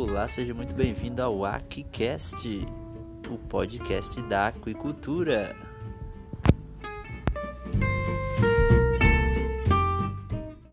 Olá, seja muito bem-vindo ao AquiCast, o podcast da aquicultura.